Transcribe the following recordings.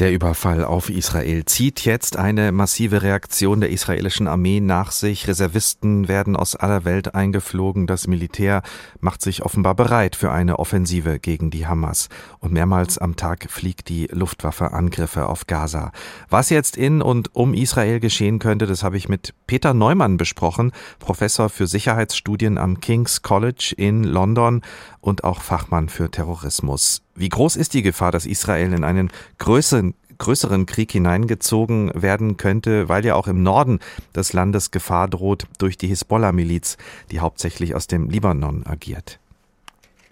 Der Überfall auf Israel zieht jetzt eine massive Reaktion der israelischen Armee nach sich. Reservisten werden aus aller Welt eingeflogen. Das Militär macht sich offenbar bereit für eine Offensive gegen die Hamas. Und mehrmals am Tag fliegt die Luftwaffe Angriffe auf Gaza. Was jetzt in und um Israel geschehen könnte, das habe ich mit Peter Neumann besprochen, Professor für Sicherheitsstudien am King's College in London und auch Fachmann für Terrorismus. Wie groß ist die Gefahr, dass Israel in einen größeren größeren Krieg hineingezogen werden könnte, weil ja auch im Norden des Landes Gefahr droht durch die Hisbollah-Miliz, die hauptsächlich aus dem Libanon agiert.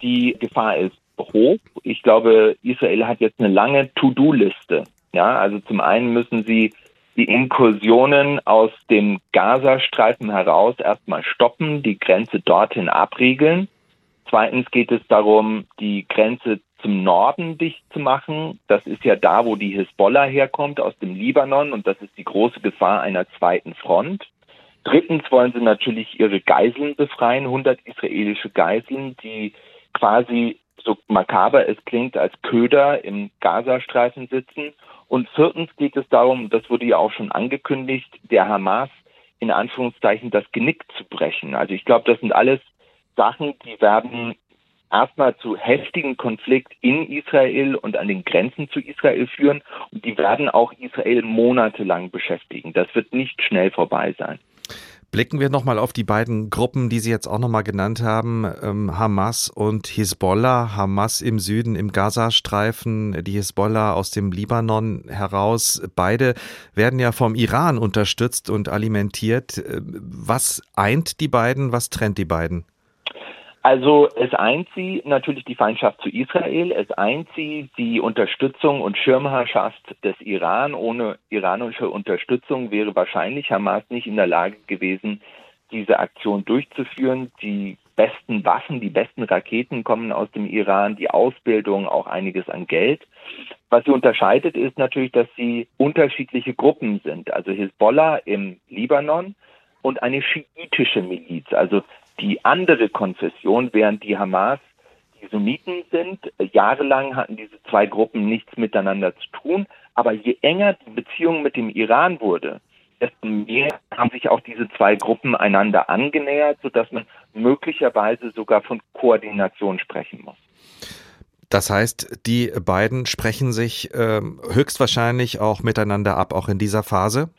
Die Gefahr ist hoch. Ich glaube, Israel hat jetzt eine lange To-Do-Liste. Ja, also zum einen müssen sie die Inkursionen aus dem Gazastreifen heraus erstmal stoppen, die Grenze dorthin abriegeln. Zweitens geht es darum, die Grenze zum Norden dicht zu machen. Das ist ja da, wo die Hisbollah herkommt, aus dem Libanon. Und das ist die große Gefahr einer zweiten Front. Drittens wollen sie natürlich ihre Geiseln befreien, 100 israelische Geiseln, die quasi, so makaber es klingt, als Köder im Gazastreifen sitzen. Und viertens geht es darum, das wurde ja auch schon angekündigt, der Hamas in Anführungszeichen das Genick zu brechen. Also ich glaube, das sind alles Sachen, die werden erstmal zu heftigen Konflikt in Israel und an den Grenzen zu Israel führen. Und die werden auch Israel monatelang beschäftigen. Das wird nicht schnell vorbei sein. Blicken wir nochmal auf die beiden Gruppen, die Sie jetzt auch nochmal genannt haben, ähm, Hamas und Hisbollah. Hamas im Süden im Gazastreifen, die Hisbollah aus dem Libanon heraus. Beide werden ja vom Iran unterstützt und alimentiert. Äh, was eint die beiden, was trennt die beiden? Also es eint sie natürlich die Feindschaft zu Israel, es eint sie die Unterstützung und Schirmherrschaft des Iran. Ohne iranische Unterstützung wäre wahrscheinlich Hamas nicht in der Lage gewesen, diese Aktion durchzuführen. Die besten Waffen, die besten Raketen kommen aus dem Iran, die Ausbildung, auch einiges an Geld. Was sie unterscheidet, ist natürlich, dass sie unterschiedliche Gruppen sind. Also Hisbollah im Libanon und eine schiitische Miliz, also die andere Konfession, während die Hamas die Sunniten sind. Jahrelang hatten diese zwei Gruppen nichts miteinander zu tun. Aber je enger die Beziehung mit dem Iran wurde, desto mehr haben sich auch diese zwei Gruppen einander angenähert, sodass man möglicherweise sogar von Koordination sprechen muss. Das heißt, die beiden sprechen sich äh, höchstwahrscheinlich auch miteinander ab, auch in dieser Phase?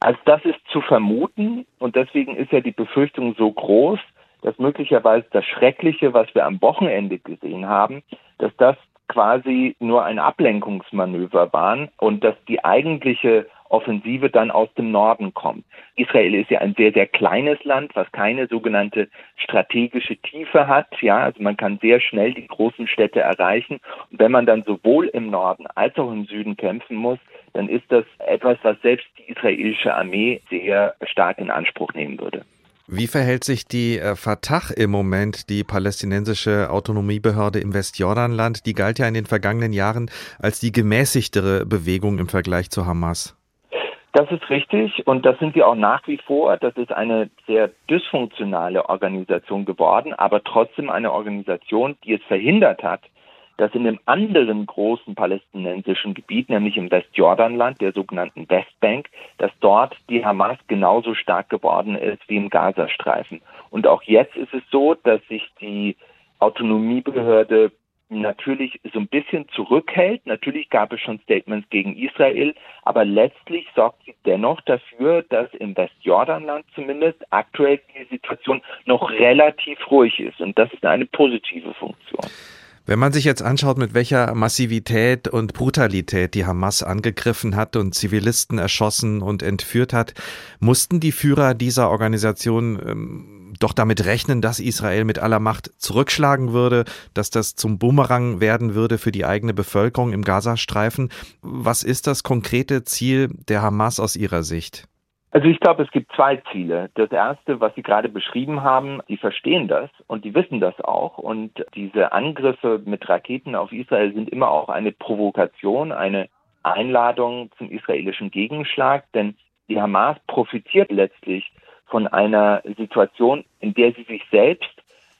Also das ist zu vermuten und deswegen ist ja die Befürchtung so groß, dass möglicherweise das Schreckliche, was wir am Wochenende gesehen haben, dass das quasi nur ein Ablenkungsmanöver waren und dass die eigentliche Offensive dann aus dem Norden kommt. Israel ist ja ein sehr, sehr kleines Land, was keine sogenannte strategische Tiefe hat. Ja, also man kann sehr schnell die großen Städte erreichen. Und wenn man dann sowohl im Norden als auch im Süden kämpfen muss, dann ist das etwas, was selbst die israelische Armee sehr stark in Anspruch nehmen würde. Wie verhält sich die äh, Fatah im Moment, die palästinensische Autonomiebehörde im Westjordanland? Die galt ja in den vergangenen Jahren als die gemäßigtere Bewegung im Vergleich zu Hamas. Das ist richtig und das sind wir auch nach wie vor. Das ist eine sehr dysfunktionale Organisation geworden, aber trotzdem eine Organisation, die es verhindert hat, dass in dem anderen großen palästinensischen Gebiet, nämlich im Westjordanland, der sogenannten Westbank, dass dort die Hamas genauso stark geworden ist wie im Gazastreifen. Und auch jetzt ist es so, dass sich die Autonomiebehörde natürlich so ein bisschen zurückhält. Natürlich gab es schon Statements gegen Israel, aber letztlich sorgt sie dennoch dafür, dass im Westjordanland zumindest aktuell die Situation noch relativ ruhig ist. Und das ist eine positive Funktion. Wenn man sich jetzt anschaut, mit welcher Massivität und Brutalität die Hamas angegriffen hat und Zivilisten erschossen und entführt hat, mussten die Führer dieser Organisation ähm, doch damit rechnen, dass Israel mit aller Macht zurückschlagen würde, dass das zum Bumerang werden würde für die eigene Bevölkerung im Gazastreifen. Was ist das konkrete Ziel der Hamas aus Ihrer Sicht? Also ich glaube, es gibt zwei Ziele. Das erste, was Sie gerade beschrieben haben, die verstehen das und die wissen das auch. Und diese Angriffe mit Raketen auf Israel sind immer auch eine Provokation, eine Einladung zum israelischen Gegenschlag, denn die Hamas profitiert letztlich von einer Situation, in der sie sich selbst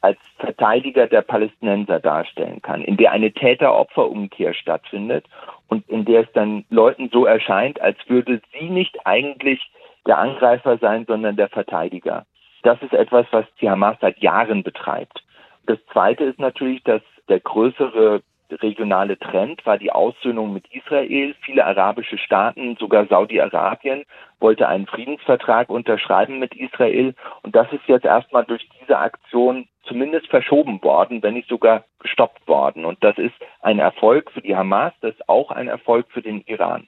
als Verteidiger der Palästinenser darstellen kann, in der eine Täter-Opfer-Umkehr stattfindet und in der es dann Leuten so erscheint, als würde sie nicht eigentlich der Angreifer sein, sondern der Verteidiger. Das ist etwas, was die Hamas seit Jahren betreibt. Das Zweite ist natürlich, dass der größere regionale Trend war die Aussöhnung mit Israel. Viele arabische Staaten, sogar Saudi-Arabien, wollte einen Friedensvertrag unterschreiben mit Israel. Und das ist jetzt erstmal durch diese Aktion zumindest verschoben worden, wenn nicht sogar gestoppt worden. Und das ist ein Erfolg für die Hamas, das ist auch ein Erfolg für den Iran.